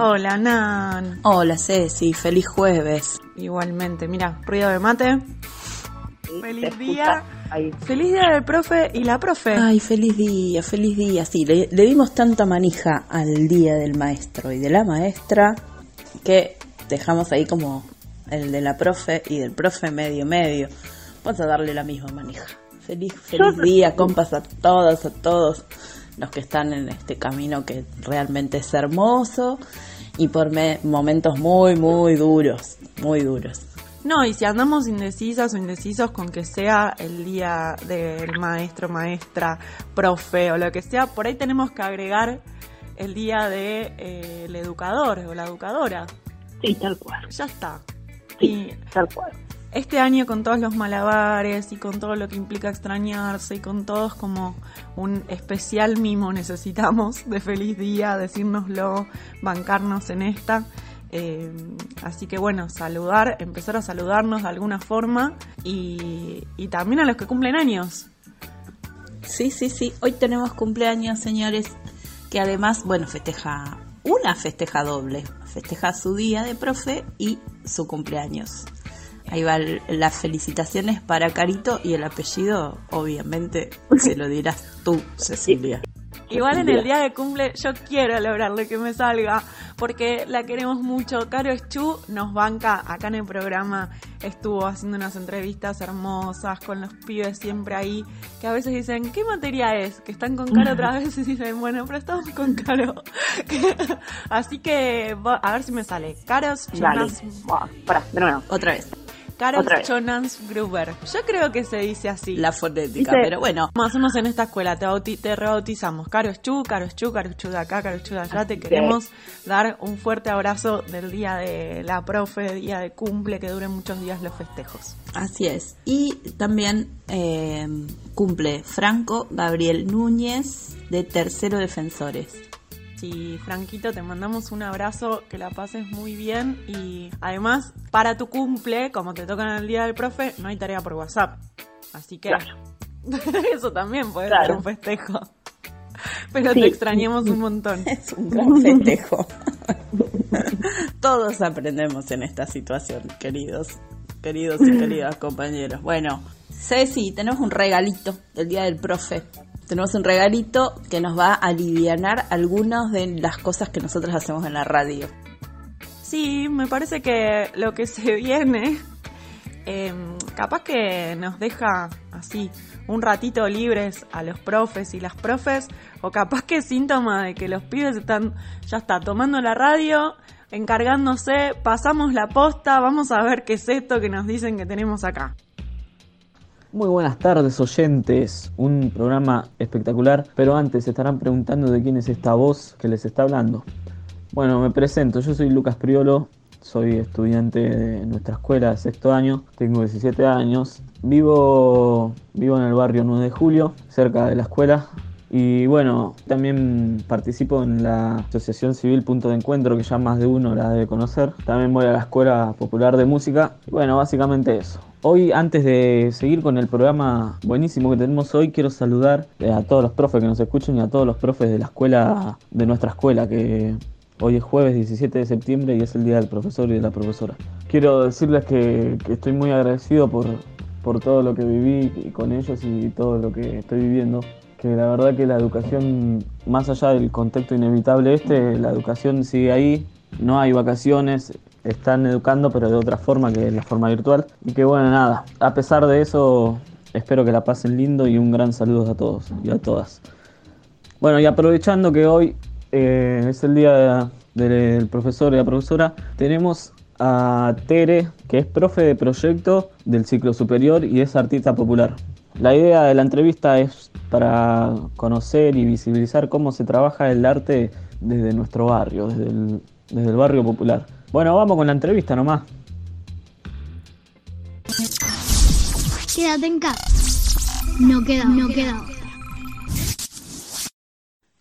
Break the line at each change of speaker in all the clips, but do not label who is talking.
Hola, Nan.
Hola, Ceci. Feliz jueves.
Igualmente. Mira, ruido de mate. Feliz día. Feliz día del profe y la profe.
Ay, feliz día, feliz día. Sí, le, dimos tanta manija al día del maestro y de la maestra que dejamos ahí como el de la profe y del profe medio medio. Vamos a darle la misma manija. Feliz, feliz día, compas, a todas, a todos los que están en este camino que realmente es hermoso y por momentos muy, muy duros, muy duros.
No, y si andamos indecisas o indecisos con que sea el día del maestro, maestra, profe o lo que sea, por ahí tenemos que agregar el día del de, eh, educador o la educadora.
Sí, tal cual.
Ya está.
Sí, tal cual.
Este año con todos los malabares y con todo lo que implica extrañarse y con todos como un especial mimo necesitamos de feliz día, decírnoslo, bancarnos en esta. Eh, así que bueno, saludar, empezar a saludarnos de alguna forma y, y también a los que cumplen años.
Sí, sí, sí. Hoy tenemos cumpleaños, señores, que además, bueno, festeja, una festeja doble. Festeja su día de profe y su cumpleaños. Ahí va las felicitaciones para Carito y el apellido, obviamente, se lo dirás tú, Cecilia.
Igual en el día de cumple yo quiero lograrle que me salga, porque la queremos mucho. Caro Chu nos banca acá en el programa, estuvo haciendo unas entrevistas hermosas con los pibes siempre ahí, que a veces dicen, ¿qué materia es? Que están con Caro otras veces y dicen, bueno, pero estamos con Caro. Así que a ver si me sale. Caro
Otra vez.
Carol Jonas Gruber. Yo creo que se dice así.
La fonética, pero bueno.
Como hacemos en esta escuela, te, te rebautizamos. Caro Chu, Caro Chu, Caro Chu de acá, Caro Chu de allá. Te queremos dar un fuerte abrazo del día de la profe, día de cumple, que duren muchos días los festejos.
Así es. Y también eh, cumple Franco Gabriel Núñez, de Tercero Defensores.
Sí, Franquito, te mandamos un abrazo, que la pases muy bien y además, para tu cumple, como te tocan el día del profe, no hay tarea por WhatsApp. Así que eso también puede ser un festejo. Pero te extrañamos un montón.
Es un gran festejo. Todos aprendemos en esta situación, queridos, queridos y queridas compañeros. Bueno, Ceci, tenemos un regalito del día del profe tenemos un regalito que nos va a aliviar algunas de las cosas que nosotros hacemos en la radio.
Sí, me parece que lo que se viene, em, capaz que nos deja así un ratito libres a los profes y las profes, o capaz que es síntoma de que los pibes están, ya está, tomando la radio, encargándose, pasamos la posta, vamos a ver qué es esto que nos dicen que tenemos acá.
Muy buenas tardes oyentes, un programa espectacular, pero antes se estarán preguntando de quién es esta voz que les está hablando. Bueno, me presento, yo soy Lucas Priolo, soy estudiante de nuestra escuela de sexto año, tengo 17 años, vivo, vivo en el barrio 9 de Julio, cerca de la escuela, Y bueno, también participo en la Asociación Civil Punto de Encuentro, que ya más de uno la debe conocer. También voy a la Escuela Popular de Música. Y bueno, básicamente eso. Hoy, antes de seguir con el programa buenísimo que tenemos hoy, quiero saludar eh, a todos los profes que nos escuchan y a todos los profes de la escuela, de nuestra escuela, que hoy es jueves 17 de septiembre y es el día del profesor y de la profesora. Quiero decirles que, que estoy muy agradecido por, por todo lo que viví con ellos y todo lo que estoy viviendo que la verdad que la educación, más allá del contexto inevitable este, la educación sigue ahí, no hay vacaciones, están educando pero de otra forma que la forma virtual. Y que bueno, nada, a pesar de eso, espero que la pasen lindo y un gran saludo a todos y a todas. Bueno, y aprovechando que hoy eh, es el día del profesor y la profesora, tenemos a Tere, que es profe de proyecto del ciclo superior y es artista popular. La idea de la entrevista es para conocer y visibilizar cómo se trabaja el arte desde nuestro barrio, desde desde el barrio popular. Bueno, vamos con la entrevista nomás.
Quédate en casa. No queda, no queda.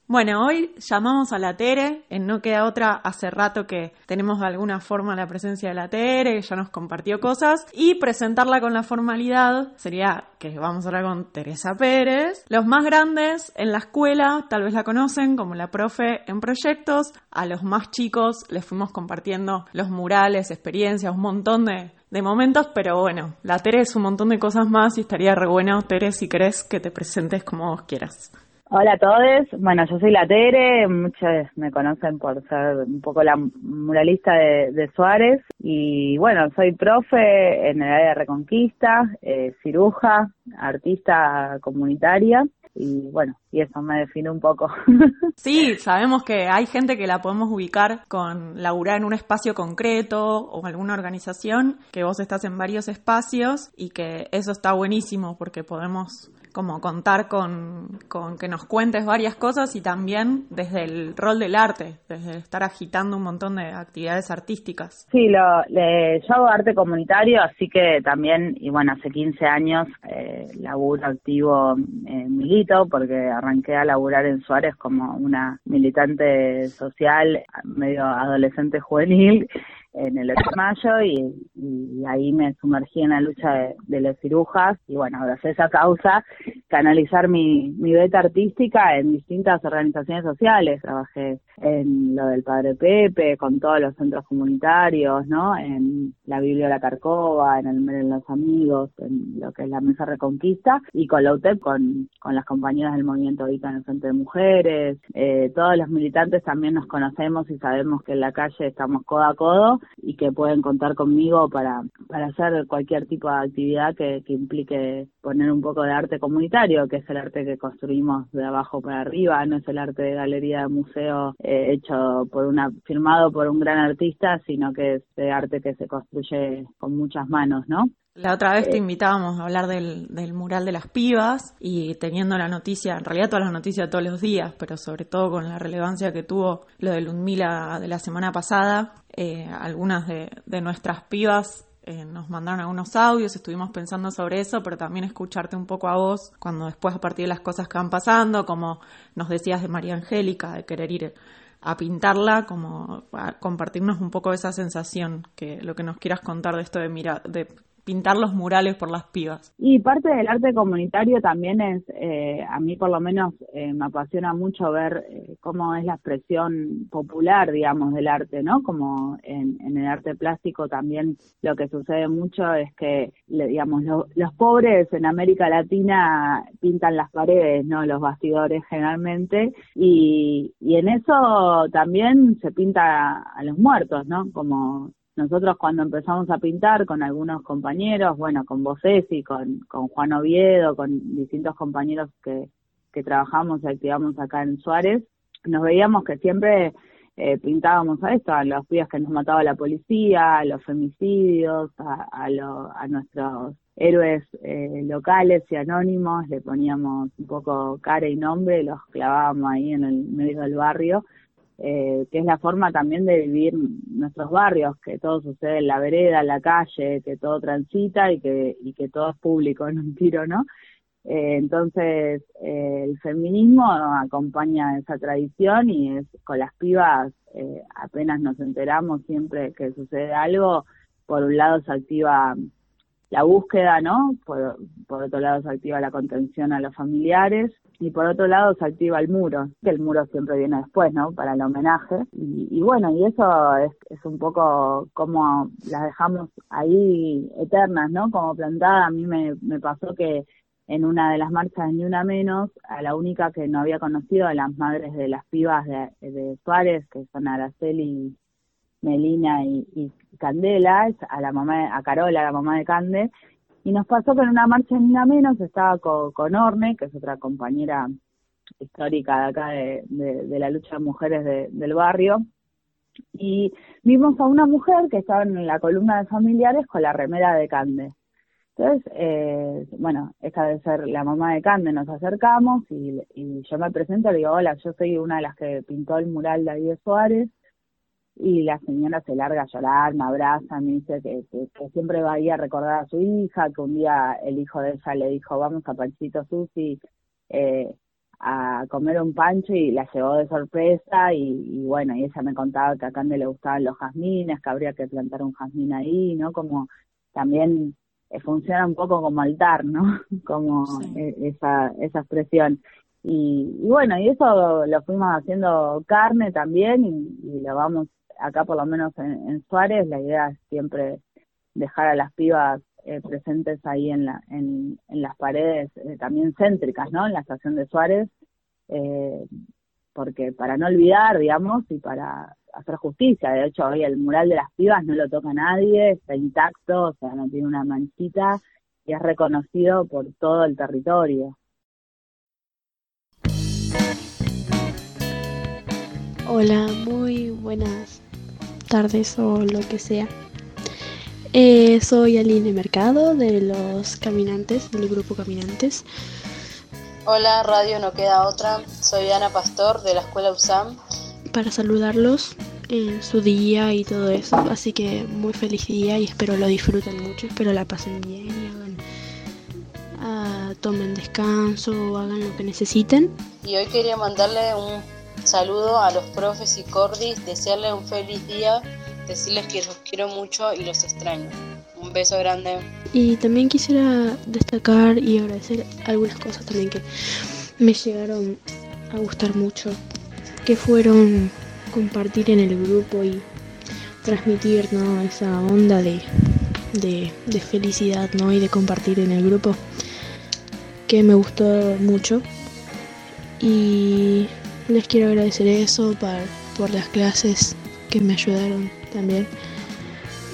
Bueno, hoy llamamos a la Tere, en No Queda Otra, hace rato que tenemos de alguna forma la presencia de la Tere, ya nos compartió cosas, y presentarla con la formalidad sería que vamos a hablar con Teresa Pérez. Los más grandes en la escuela tal vez la conocen como la profe en proyectos, a los más chicos les fuimos compartiendo los murales, experiencias, un montón de, de momentos, pero bueno, la Tere es un montón de cosas más y estaría re bueno, Tere, si querés que te presentes como vos quieras.
Hola a todos, bueno, yo soy la Tere, muchos me conocen por ser un poco la muralista de, Suárez. Y bueno, soy profe en el área de Reconquista, eh, ciruja, artista comunitaria. Y bueno, y eso me define un poco.
Sí, sabemos que hay gente que la podemos ubicar con laburar en un espacio concreto o alguna organización, que vos estás en varios espacios y que eso está buenísimo porque podemos como contar con, con, que nos cuentes varias cosas y también desde el rol del arte, desde estar agitando un montón de actividades artísticas.
Sí, lo, le, yo hago arte comunitario, así que también, y bueno, hace 15 años eh, laburo activo en Milito, porque arranqué a laburar en Suárez como una militante social, medio adolescente juvenil, en el 8 de mayo y, ahí me sumergí en la lucha de, de las cirujas y bueno, gracias a esa causa canalizar mi, mi beta artística en distintas organizaciones sociales. Trabajé en lo del Padre Pepe, con todos los centros comunitarios, ¿no? En la Biblia La Carcova, en el Mer de los Amigos, en lo que es la Mesa Reconquista, y con la UTEP, con, con las compañeras del movimiento Vita en el Frente de Mujeres. Eh, todos los militantes también nos conocemos y sabemos que en la calle estamos codo a codo y que pueden contar conmigo para, para hacer cualquier tipo de actividad que, que implique poner un poco de arte comunitario, que es el arte que construimos de abajo para arriba, no es el arte de galería de museo eh, hecho por una, firmado por un gran artista, sino que es de arte que se construye con muchas manos, ¿no?
La otra vez te invitábamos a hablar del, del, mural de las pibas y teniendo la noticia, en realidad todas las noticias de todos los días, pero sobre todo con la relevancia que tuvo lo de Ludmila de la semana pasada, eh, algunas de, de, nuestras pibas eh, nos mandaron algunos audios, estuvimos pensando sobre eso, pero también escucharte un poco a vos cuando después a partir de las cosas que van pasando, como nos decías de María Angélica, de querer ir a pintarla, como a compartirnos un poco esa sensación, que lo que nos quieras contar de esto de, mira, de pintar los murales por las pibas.
Y parte del arte comunitario también es, eh, a mí por lo menos eh, me apasiona mucho ver eh, cómo es la expresión popular, digamos, del arte, ¿no? Como en, el arte plástico también lo que sucede mucho es que, digamos, los pobres en América Latina pintan las paredes, ¿no? Los bastidores generalmente, y, y en eso también se pinta a los muertos, ¿no? Como nosotros cuando empezamos a pintar con algunos compañeros, bueno, con vos y con, con Juan Oviedo, con distintos compañeros que, que trabajamos y activamos acá en Suárez, nos veíamos que siempre eh, pintábamos a esto, a los días que nos mataba la policía, a los femicidios, a, a, a nuestros héroes eh, locales y anónimos, le poníamos un poco cara y nombre, los clavábamos ahí en el medio del barrio eh, que es la forma también de vivir nuestros barrios, que todo sucede en la vereda, en la calle, que todo transita y que, y que todo es público en un tiro, ¿no? Eh, entonces, eh, el feminismo acompaña esa tradición y es con las pibas, eh, apenas nos enteramos siempre que sucede algo, por un lado se activa la búsqueda, ¿no? Por, otro lado se activa la contención a los familiares y por otro lado se activa el muro, que el muro siempre viene después, ¿no? Para el homenaje. Y, y bueno, y eso es, es un poco como las dejamos ahí eternas, ¿no? Como plantada, a mí me, pasó que en una de las marchas Ni Una Menos, a la única que no había conocido, a las madres de las pibas de, de Suárez, que son Araceli, Melina y, y Candela, a la mamá, a Carola, la mamá de Cande, y nos pasó que en una marcha de Ni Una Menos estaba con, con Orne, que es otra compañera histórica de acá de, de, de la lucha de mujeres de, del barrio, y vimos a una mujer que estaba en la columna de familiares con la remera de Cande. Entonces, eh, bueno, esta debe ser la mamá de Cande, nos acercamos y, yo me presento, le digo, hola, yo soy una de las que pintó el mural de de Suárez, y la señora se larga a llorar, me abraza, me dice que, que, que, siempre va ahí a recordar a su hija, que un día el hijo de ella le dijo, vamos a Panchito Susi eh, a comer un pancho y la llevó de sorpresa y, y, bueno, y ella me contaba que a Cande le gustaban los jazmines, que habría que plantar un jazmín ahí, ¿no? Como también eh, funciona un poco como altar, ¿no? Como sí. esa, esa expresión. Y, y, bueno, y eso lo fuimos haciendo carne también y, y lo vamos acá por lo menos en, Suárez, la idea es siempre dejar a las pibas eh, presentes ahí en, la, en las paredes eh, también céntricas, ¿no? En la estación de Suárez, eh, porque para no olvidar, digamos, y para hacer justicia, de hecho hoy el mural de las pibas no lo toca nadie, está intacto, o sea, no tiene una manchita y es reconocido por todo el territorio.
Hola, muy buenas tardes o lo que sea. Eh, soy Aline Mercado de los Caminantes, del grupo Caminantes.
Hola, Radio No Queda Otra. Soy Ana Pastor de la Escuela USAM.
Para saludarlos en su día y todo eso. Así que muy feliz día y espero lo disfruten mucho. Espero la pasen bien y hagan, uh, tomen descanso o hagan lo que necesiten.
Y hoy quería mandarle un saludo a los profes y cordis, desearles un feliz día, decirles que los quiero mucho y los extraño. Un beso grande.
Y también quisiera destacar y agradecer algunas cosas también que me llegaron a gustar mucho, que fueron compartir en el grupo y transmitir ¿no? esa onda de, de, de felicidad ¿no? y de compartir en el grupo, que me gustó mucho. Y les quiero agradecer eso por, por las clases que me ayudaron también.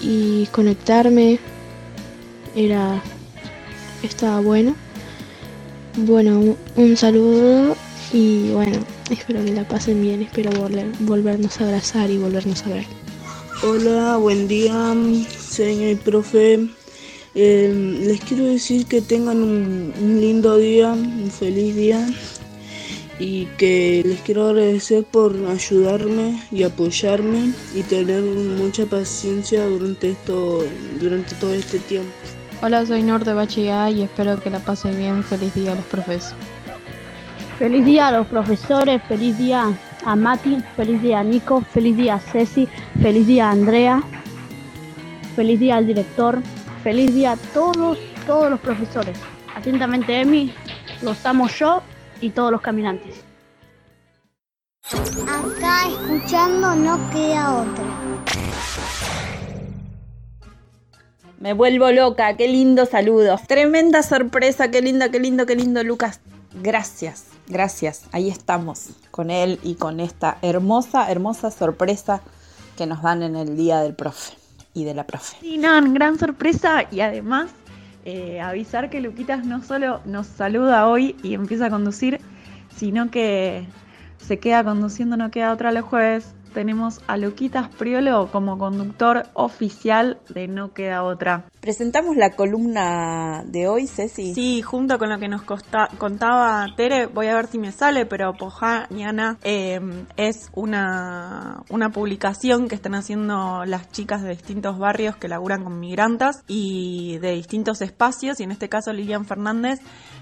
Y conectarme era estaba bueno. Bueno, un, saludo y bueno, espero que la pasen bien, espero volver, volvernos a abrazar y volvernos a ver.
Hola, buen día, señor profe. Eh, les quiero decir que tengan un lindo día, un feliz día y que les quiero agradecer por ayudarme y apoyarme y tener mucha paciencia durante esto durante todo este tiempo.
Hola, soy Nor de Bachillá y espero que la pasen bien. Feliz día a los profes.
Feliz día a los profesores, feliz día a Mati, feliz día a Nico, feliz día a Ceci, feliz día a Andrea, feliz día al director, feliz día a todos, todos los profesores. Atentamente, Emi, los amo yo y todos los caminantes.
Acá escuchando no queda otra.
Me vuelvo loca, qué lindo saludo. Tremenda sorpresa, qué lindo, qué lindo, qué lindo, Lucas. Gracias, gracias. Ahí estamos con él y con esta hermosa, hermosa sorpresa que nos dan en el día del profe y de la profe.
Sí, no, gran sorpresa y además eh, avisar que Luquitas no solo nos saluda hoy y empieza a conducir, sino que se queda conduciendo, no queda otra los jueves tenemos a Luquitas Priolo como conductor oficial de No Queda Otra.
Presentamos la columna de hoy, Ceci.
Sí, junto con lo que nos contaba Tere, voy a ver si me sale, pero Pojaniana eh, es una, una publicación que están haciendo las chicas de distintos barrios que laburan con migrantes y de distintos espacios, y en este caso Lilian Fernández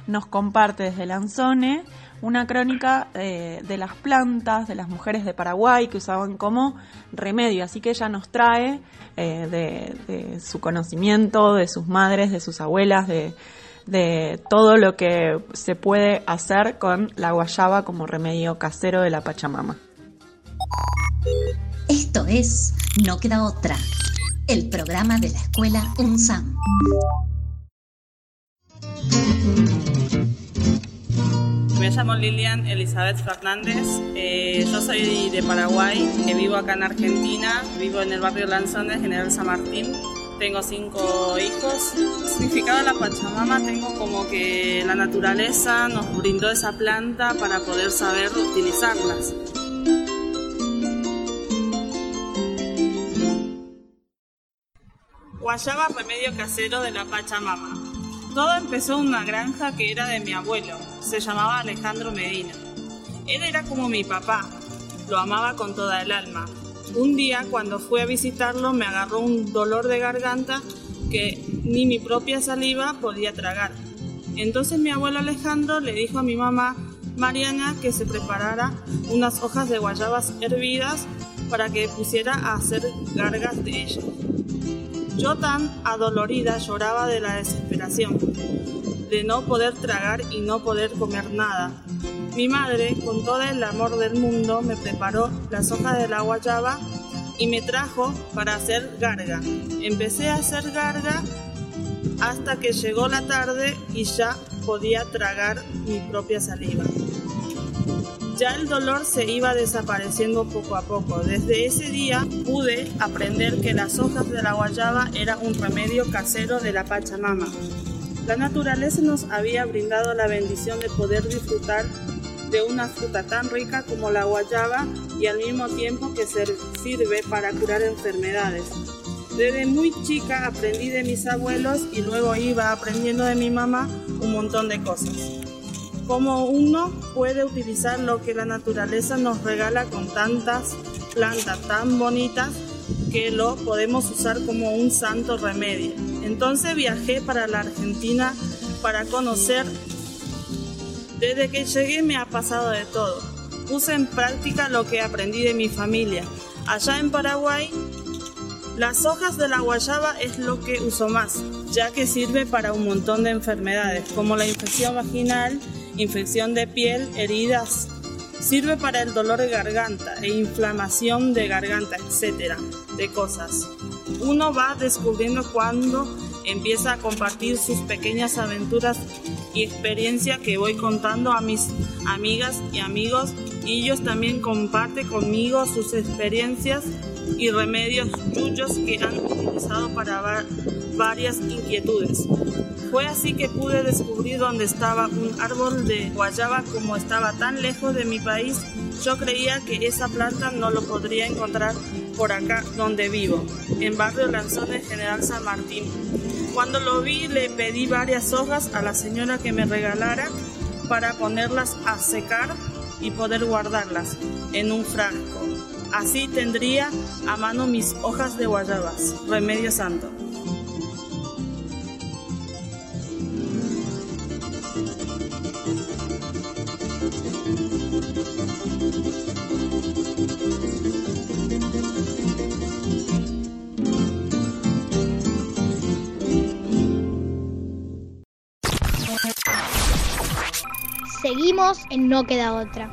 nos comparte desde Lanzone una crónica eh, de las plantas, de las mujeres de Paraguay que usaban como remedio. Así que ella nos trae eh, de, su conocimiento, de sus madres, de sus abuelas, de, de todo lo que se puede hacer con la guayaba como remedio casero de la Pachamama.
Esto es No queda otra, el programa de la escuela UNSAM.
Me llamo Lilian Elizabeth Fernández, eh, yo soy de Paraguay, que vivo acá en Argentina, vivo en el barrio Lanzones, General San Martín. Tengo cinco hijos. Significado de la Pachamama tengo como que la naturaleza nos brindó esa planta para poder saber utilizarlas. Guayaba remedio casero de la Pachamama. Todo empezó en una granja que era de mi abuelo, se llamaba Alejandro Medina. Él era como mi papá, lo amaba con toda el alma. Un día cuando fui a visitarlo me agarró un dolor de garganta que ni mi propia saliva podía tragar. Entonces mi abuelo Alejandro le dijo a mi mamá Mariana que se preparara unas hojas de guayabas hervidas para que pusiera a hacer gargas de ellas. Yo tan adolorida lloraba de la desesperación, de no poder tragar y no poder comer nada. Mi madre, con todo el amor del mundo, me preparó las hojas de la guayaba y me trajo para hacer garga. Empecé a hacer garga hasta que llegó la tarde y ya podía tragar mi propia saliva. Ya el dolor se iba desapareciendo poco a poco. Desde ese día pude aprender que las hojas de la guayaba era un remedio casero de la Pachamama. La naturaleza nos había brindado la bendición de poder disfrutar de una fruta tan rica como la guayaba y al mismo tiempo que sirve para curar enfermedades. Desde muy chica aprendí de mis abuelos y luego iba aprendiendo de mi mamá un montón de cosas cómo uno puede utilizar lo que la naturaleza nos regala con tantas plantas tan bonitas que lo podemos usar como un santo remedio. Entonces viajé para la Argentina para conocer. Desde que llegué me ha pasado de todo. Puse en práctica lo que aprendí de mi familia. Allá en Paraguay, las hojas de la guayaba es lo que uso más, ya que sirve para un montón de enfermedades, como la infección vaginal infección de piel, heridas. Sirve para el dolor de garganta e inflamación de garganta, etcétera, de cosas. Uno va descubriendo cuando empieza a compartir sus pequeñas aventuras y experiencias que voy contando a mis amigas y amigos y ellos también comparten conmigo sus experiencias y remedios yuyos que han utilizado para varias inquietudes. Fue así que pude descubrir dónde estaba un árbol de guayaba como estaba tan lejos de mi país. Yo creía que esa planta no lo podría encontrar por acá donde vivo, en barrio Lanzones General San Martín. Cuando lo vi le pedí varias hojas a la señora que me regalara para ponerlas a secar y poder guardarlas en un frasco. Así tendría a mano mis hojas de guayabas. Remedio santo.
En No Queda Otra.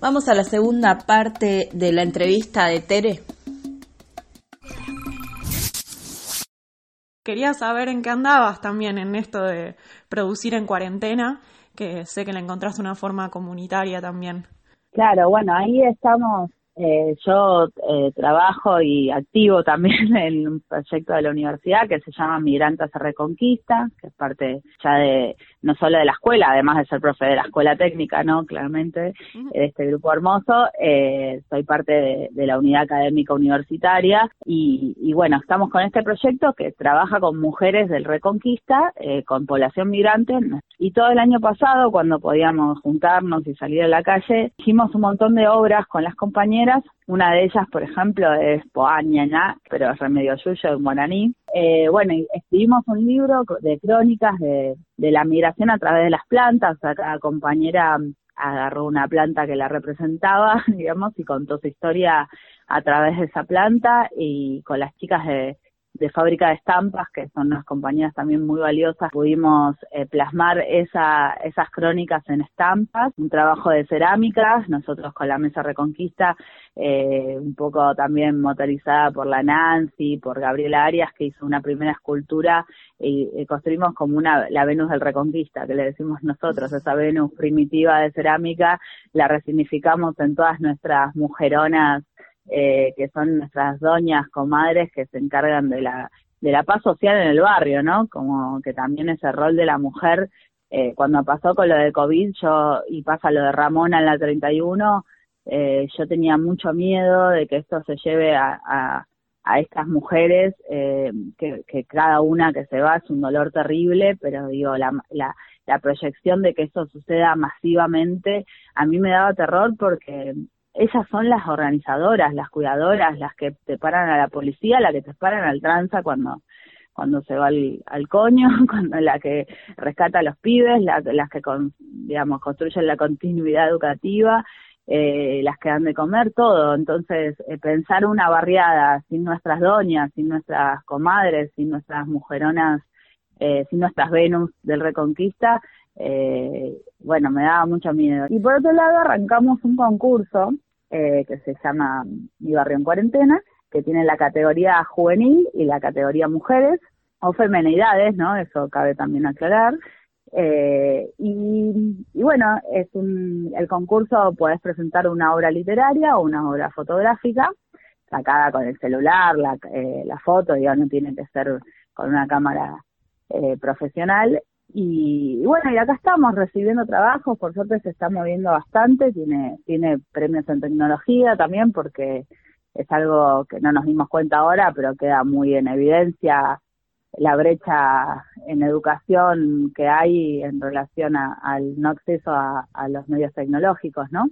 Vamos a la segunda parte de la entrevista de Tere.
Quería saber en qué andabas también en esto de producir en cuarentena, que sé que le encontraste una forma comunitaria también.
Claro, bueno, ahí estamos Eh, yo eh, trabajo y activo también en un proyecto de la universidad que se llama Migrantes a Reconquista, que es parte ya de, no solo de la escuela, además de ser profe de la escuela técnica, ¿no? Claramente, de este grupo hermoso, eh, soy parte de, de, la unidad académica universitaria y, y, bueno, estamos con este proyecto que trabaja con mujeres del Reconquista, eh, con población migrante, y todo el año pasado, cuando podíamos juntarnos y salir a la calle, hicimos un montón de obras con las compañeras una de ellas, por ejemplo, es Poañana, pero es Remedio Yuyo en guaraní. Eh, bueno, escribimos un libro de crónicas de, de la migración a través de las plantas. O sea, cada compañera agarró una planta que la representaba, digamos, y contó su historia a través de esa planta y con las chicas de, de fábrica de estampas, que son unas compañías también muy valiosas, pudimos eh, plasmar esa, esas crónicas en estampas, un trabajo de cerámicas, nosotros con la Mesa Reconquista, eh, un poco también motorizada por la Nancy, por Gabriela Arias, que hizo una primera escultura y, construimos como una, la Venus del Reconquista, que le decimos nosotros, esa Venus primitiva de cerámica, la resignificamos en todas nuestras mujeronas eh, que son nuestras doñas, comadres que se encargan de la, de la paz social en el barrio, ¿no? Como que también ese rol de la mujer, eh, cuando pasó con lo de COVID yo, y pasa lo de Ramona en la 31, eh, yo tenía mucho miedo de que esto se lleve a, a, estas mujeres, eh, que, cada una que se va es un dolor terrible, pero digo, la, la, la proyección de que esto suceda masivamente, a mí me daba terror porque ellas son las organizadoras, las cuidadoras, las que te paran a la policía, las que te paran al tranza cuando cuando se va al, al coño, cuando la que rescata a los pibes, la, las que con, digamos construyen la continuidad educativa, eh, las que dan de comer, todo. Entonces, eh, pensar una barriada sin nuestras doñas, sin nuestras comadres, sin nuestras mujeronas, eh, sin nuestras Venus del Reconquista, eh, bueno, me daba mucho miedo. Y por otro lado, arrancamos un concurso eh, que se llama Mi Barrio en Cuarentena, que tiene la categoría juvenil y la categoría mujeres o femenidades, ¿no? Eso cabe también aclarar. Eh, y, y, bueno, es un, el concurso puedes presentar una obra literaria o una obra fotográfica, sacada con el celular, la, eh, la foto, digamos, no tiene que ser con una cámara eh, profesional y, bueno, y acá estamos recibiendo trabajos, por suerte se está moviendo bastante, tiene, tiene premios en tecnología también porque es algo que no nos dimos cuenta ahora, pero queda muy en evidencia la brecha en educación que hay en relación al no acceso a, los medios tecnológicos, ¿no?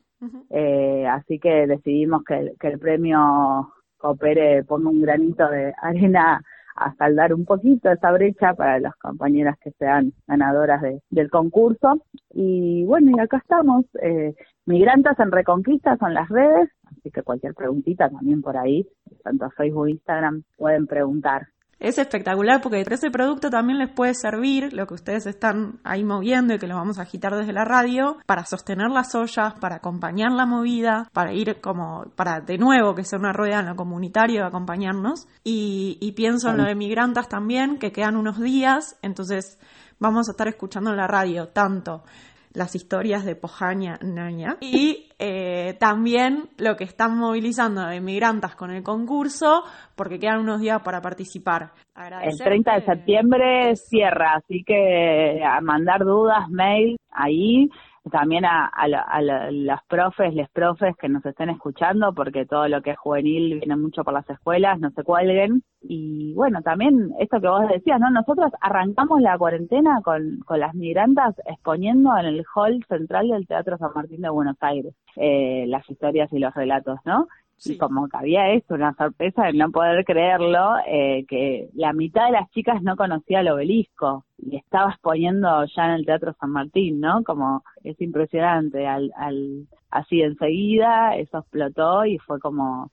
eh, así que decidimos que, que el premio coopere, ponga un granito de arena a saldar un poquito esa brecha para las compañeras que sean ganadoras de, del concurso. Y bueno, y acá estamos, eh, Migrantes en Reconquista son las redes, así que cualquier preguntita también por ahí, tanto a Facebook Instagram, pueden preguntar
es espectacular porque ese producto también les puede servir, lo que ustedes están ahí moviendo y que lo vamos a agitar desde la radio, para sostener las ollas, para acompañar la movida, para ir como, para de nuevo que sea una rueda en lo comunitario, acompañarnos. Y, pienso en lo de migrantas también, que quedan unos días, entonces vamos a estar escuchando en la radio tanto las historias de Pojaña Naña y eh, también lo que están movilizando de migrantes con el concurso porque quedan unos días para participar.
El 30 de septiembre cierra, así que a mandar dudas, mail ahí también a, a, a, los profes, les profes que nos estén escuchando, porque todo lo que es juvenil viene mucho por las escuelas, no se cuelguen. Y bueno, también esto que vos decías, ¿no? Nosotros arrancamos la cuarentena con, con las migrantas exponiendo en el hall central del Teatro San Martín de Buenos Aires eh, las historias y los relatos, ¿no? Y como que había esto, una sorpresa de no poder creerlo, eh, que la mitad de las chicas no conocía el obelisco y estaba exponiendo ya en el Teatro San Martín, ¿no? Como es impresionante, al, al, así enseguida eso explotó y fue como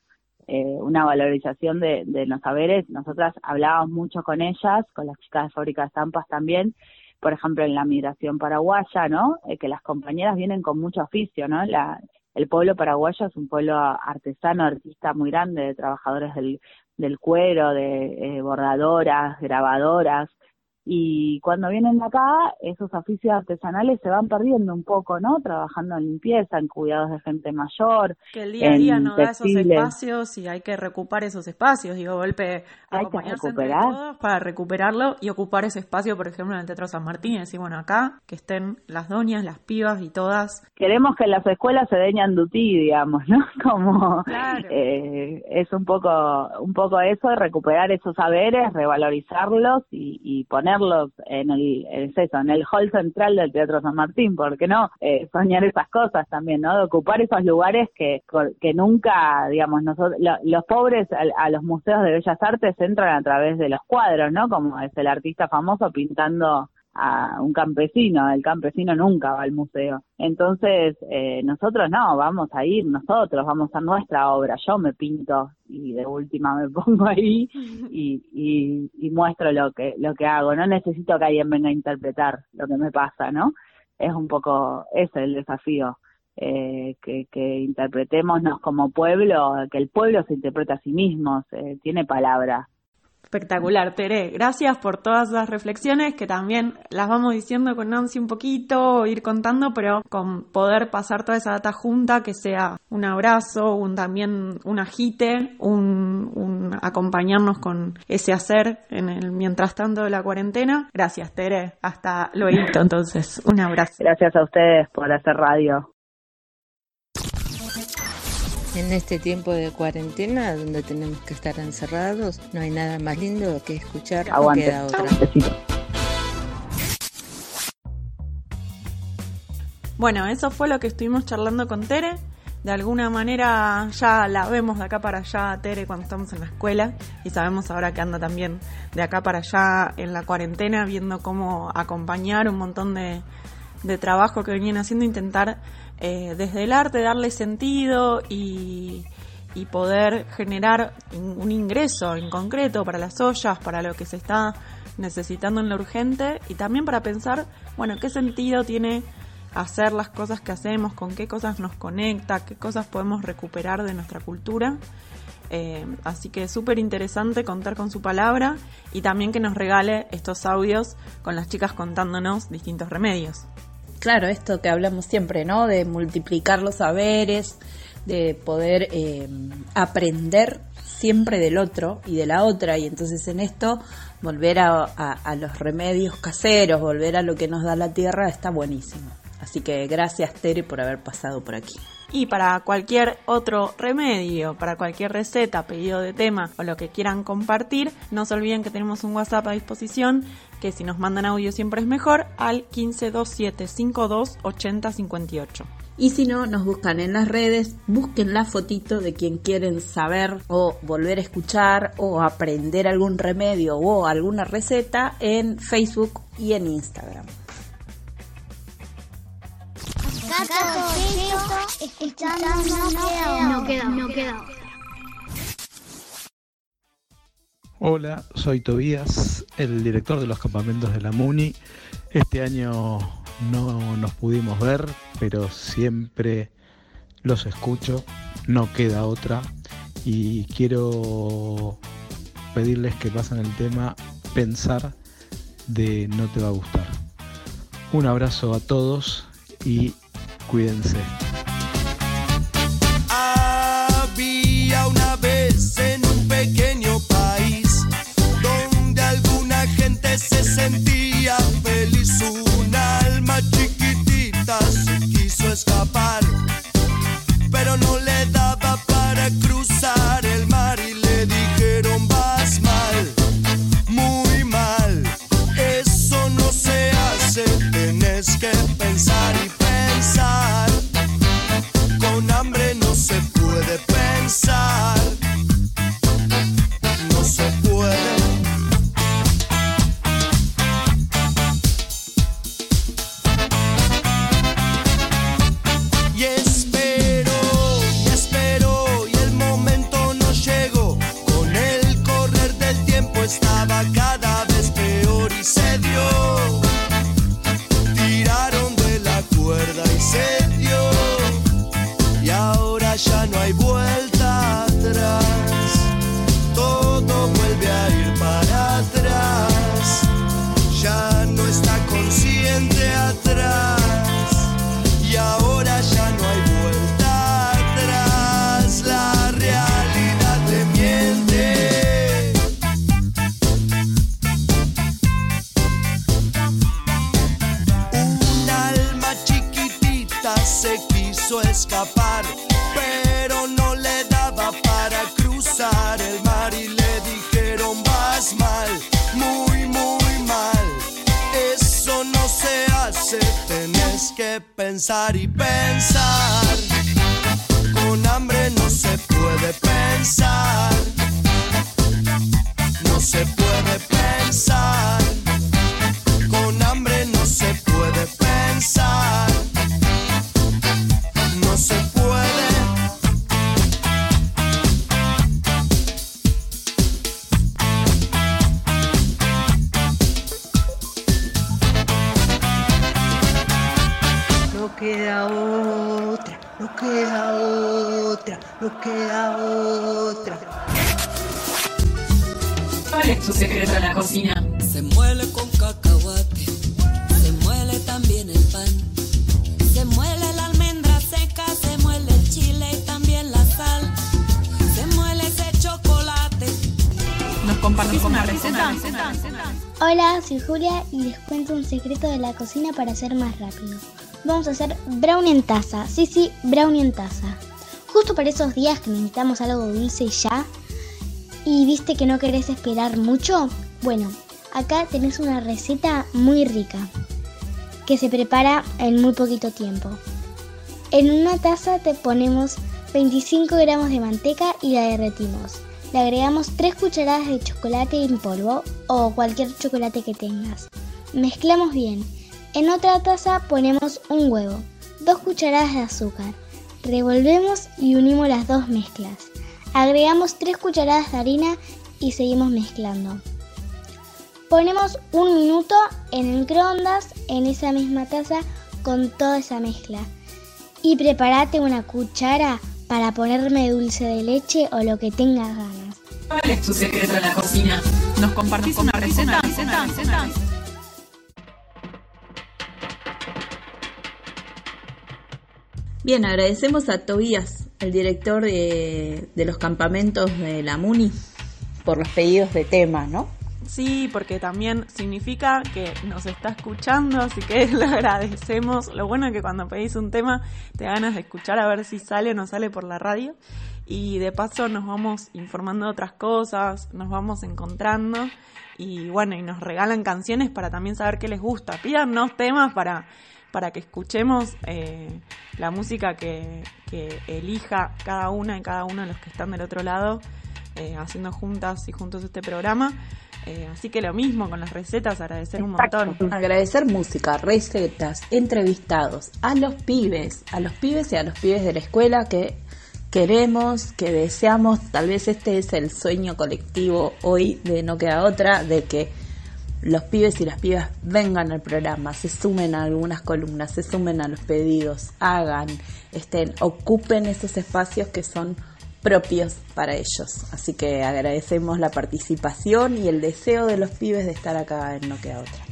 eh, una valorización de, de los saberes. Nosotras hablábamos mucho con ellas, con las chicas de Fábrica de Estampas también, por ejemplo, en la migración paraguaya, ¿no? Eh, que las compañeras vienen con mucho oficio, ¿no? La, el pueblo paraguayo es un pueblo artesano, artista muy grande, de trabajadores del, del cuero, de eh, bordadoras, grabadoras, y cuando vienen acá, esos oficios artesanales se van perdiendo un poco, ¿no? Trabajando en limpieza, en cuidados de gente mayor.
Que el día a día no da esos espacios y hay que recuperar esos espacios. Digo, golpe,
hay que recuperar.
para recuperarlo y ocupar ese espacio, por ejemplo, en el Teatro San Martín. Y decir, bueno, acá que estén las doñas, las pibas y todas.
Queremos que las escuelas se deñan ti, digamos, ¿no? Como eh, es un poco, un poco eso, recuperar esos saberes, revalorizarlos y, y poner en el, eso, en el hall central del Teatro San Martín, porque no? Eh, soñar esas cosas también, ¿no? De ocupar esos lugares que, que nunca, digamos, nosotros, los pobres a, los museos de bellas artes entran a través de los cuadros, ¿no? Como es el artista famoso pintando a un campesino, el campesino nunca va al museo. Entonces, eh, nosotros no, vamos a ir nosotros, vamos a nuestra obra, yo me pinto y de última me pongo ahí y, y, muestro lo que, lo que hago, no necesito que alguien venga a interpretar lo que me pasa, ¿no? Es un poco ese el desafío. Eh, que, que interpretémonos como pueblo, que el pueblo se interprete a sí mismo, tiene palabra,
Espectacular, Tere. Gracias por todas las reflexiones que también las vamos diciendo con Nancy un poquito, ir contando, pero con poder pasar toda esa data junta, que sea un abrazo, un también un agite, un, un acompañarnos con ese hacer en el mientras tanto de la cuarentena. Gracias, Tere. Hasta luego. Entonces, un abrazo.
Gracias a ustedes por hacer radio.
En este tiempo de cuarentena, donde tenemos que estar encerrados, no hay nada más lindo que escuchar
Aguante.
queda otra.
Bueno, eso fue lo que estuvimos charlando con Tere. De alguna manera ya la vemos de acá para allá, Tere, cuando estamos en la escuela. Y sabemos ahora que anda también de acá para allá en la cuarentena, viendo cómo acompañar un montón de, de trabajo que venían haciendo, intentar eh, desde el arte darle sentido y, poder generar un ingreso en concreto para las ollas, para lo que se está necesitando en lo urgente y también para pensar, bueno, qué sentido tiene hacer las cosas que hacemos, con qué cosas nos conecta, qué cosas podemos recuperar de nuestra cultura. Eh, así que es súper interesante contar con su palabra y también que nos regale estos audios con las chicas contándonos distintos remedios.
Claro, esto que hablamos siempre, ¿no? De multiplicar los saberes, de poder eh, aprender siempre del otro y de la otra, y entonces en esto volver a, a, los remedios caseros, volver a lo que nos da la tierra, está buenísimo. Así que gracias Tere por haber pasado por aquí.
Y para cualquier otro remedio, para cualquier receta, pedido de tema o lo que quieran compartir, no se olviden que tenemos un WhatsApp a disposición que si nos mandan audio siempre es mejor al 1527528058.
Y si no, nos buscan en las redes, busquen la fotito de quien quieren saber o volver a escuchar o aprender algún remedio o alguna receta en Facebook y en Instagram.
Hola, soy Tobías, el director de los campamentos de la MUNI. Este año no nos pudimos ver, pero siempre los escucho, no queda otra. Y quiero pedirles que pasen el tema Pensar de No te va a gustar. Un abrazo a todos y Cuídense.
Había una vez en un pequeño país donde alguna gente se sentía feliz. Un alma chiquitita se quiso escapar, pensar y pensar.
Hola, soy Julia y les cuento un secreto de la cocina para hacer más rápido. Vamos a hacer brownie en taza. Sí, sí, brownie en taza. Justo para esos días que necesitamos algo dulce y ya. ¿Y viste que no querés esperar mucho? Bueno, acá tenés una receta muy rica que se prepara en muy poquito tiempo. En una taza te ponemos 25 gramos de manteca y la derretimos. Le agregamos 3 cucharadas de chocolate en polvo o cualquier chocolate que tengas. Mezclamos bien. En otra taza ponemos un huevo, 2 cucharadas de azúcar. Revolvemos y unimos las dos mezclas. Agregamos 3 cucharadas de harina y seguimos mezclando. Ponemos un minuto en el microondas en esa misma taza con toda esa mezcla. Y prepárate una cuchara para ponerme dulce de leche o lo que tengas ganas.
¿Cuál es tu secreto en la cocina? ¿Nos compartís una receta?
Bien, agradecemos a Tobías, el director de, de los campamentos de la MUNI, por los pedidos de temas, ¿no?
Sí, porque también significa que nos está escuchando, así que le agradecemos. Lo bueno es que cuando pedís un tema te ganas de escuchar a ver si sale o no sale por la radio. Y de paso nos vamos informando de otras cosas, nos vamos encontrando y bueno, y nos regalan canciones para también saber qué les gusta. Pídanos temas para, para que escuchemos eh, la música que, que elija cada una y cada uno de los que están del otro lado eh, haciendo juntas y juntos este programa. Eh, así que lo mismo con las recetas, agradecer un montón.
Agradecer música, recetas, entrevistados, a los pibes, a los pibes y a los pibes de la escuela que queremos, que deseamos, tal vez este es el sueño colectivo hoy de No Queda Otra, de que los pibes y las pibas vengan al programa, se sumen a algunas columnas, se sumen a los pedidos, hagan, estén, ocupen esos espacios que son propios para ellos. Así que agradecemos la participación y el deseo de los pibes de estar acá en No Queda Otra.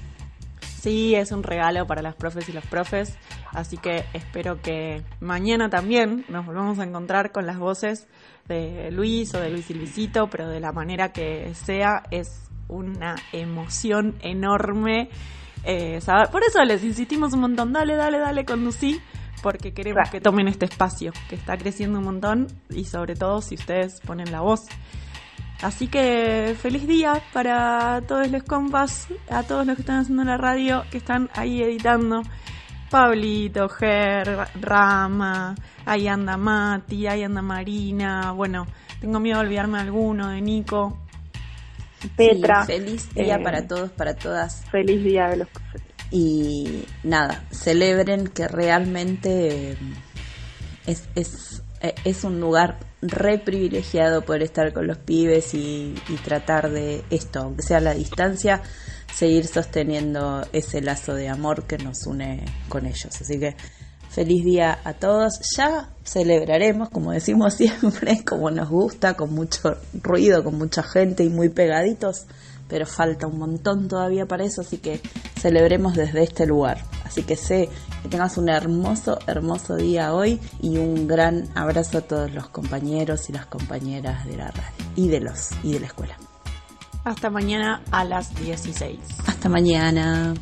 Sí, es un regalo para las profes y los profes, así que espero que mañana también nos volvamos a encontrar con las voces de Luis o de Luis y Luisito, pero de la manera que sea, es una emoción enorme. eh, Por eso les insistimos un montón, dale, dale, dale, conducí, porque queremos que tomen este espacio, que está creciendo un montón, y sobre todo si ustedes ponen la voz. Así que feliz día para todos los compas, a todos los que están haciendo la radio, que están ahí editando. Pablito, Ger, Rama, ahí anda Mati, ahí anda Marina. Bueno, tengo miedo de olvidarme de alguno, de Nico.
Petra. Sí, feliz día
Eh,
para todos, para todas.
Feliz día de los
Y nada, celebren que realmente eh, es, es, eh, es un lugar re privilegiado poder estar con los pibes y, y tratar de esto, aunque sea la distancia, seguir sosteniendo ese lazo de amor que nos une con ellos. Así que feliz día a todos. Ya celebraremos, como decimos siempre, como nos gusta, con mucho ruido, con mucha gente y muy pegaditos, pero falta un montón todavía para eso, así que celebremos desde este lugar. Así que sé que tengas un hermoso, hermoso día hoy y un gran abrazo a todos los compañeros y las compañeras de la radio y de los y de la escuela.
Hasta mañana a las 16.
Hasta mañana.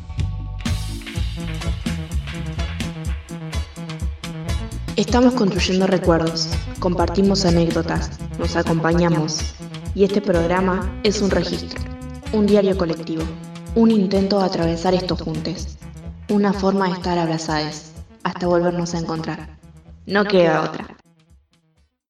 Estamos construyendo recuerdos, compartimos anécdotas, nos acompañamos. Y este programa es un registro, un diario colectivo, un intento de atravesar estos juntos, una forma de estar abrazados hasta volvernos a encontrar. No queda otra.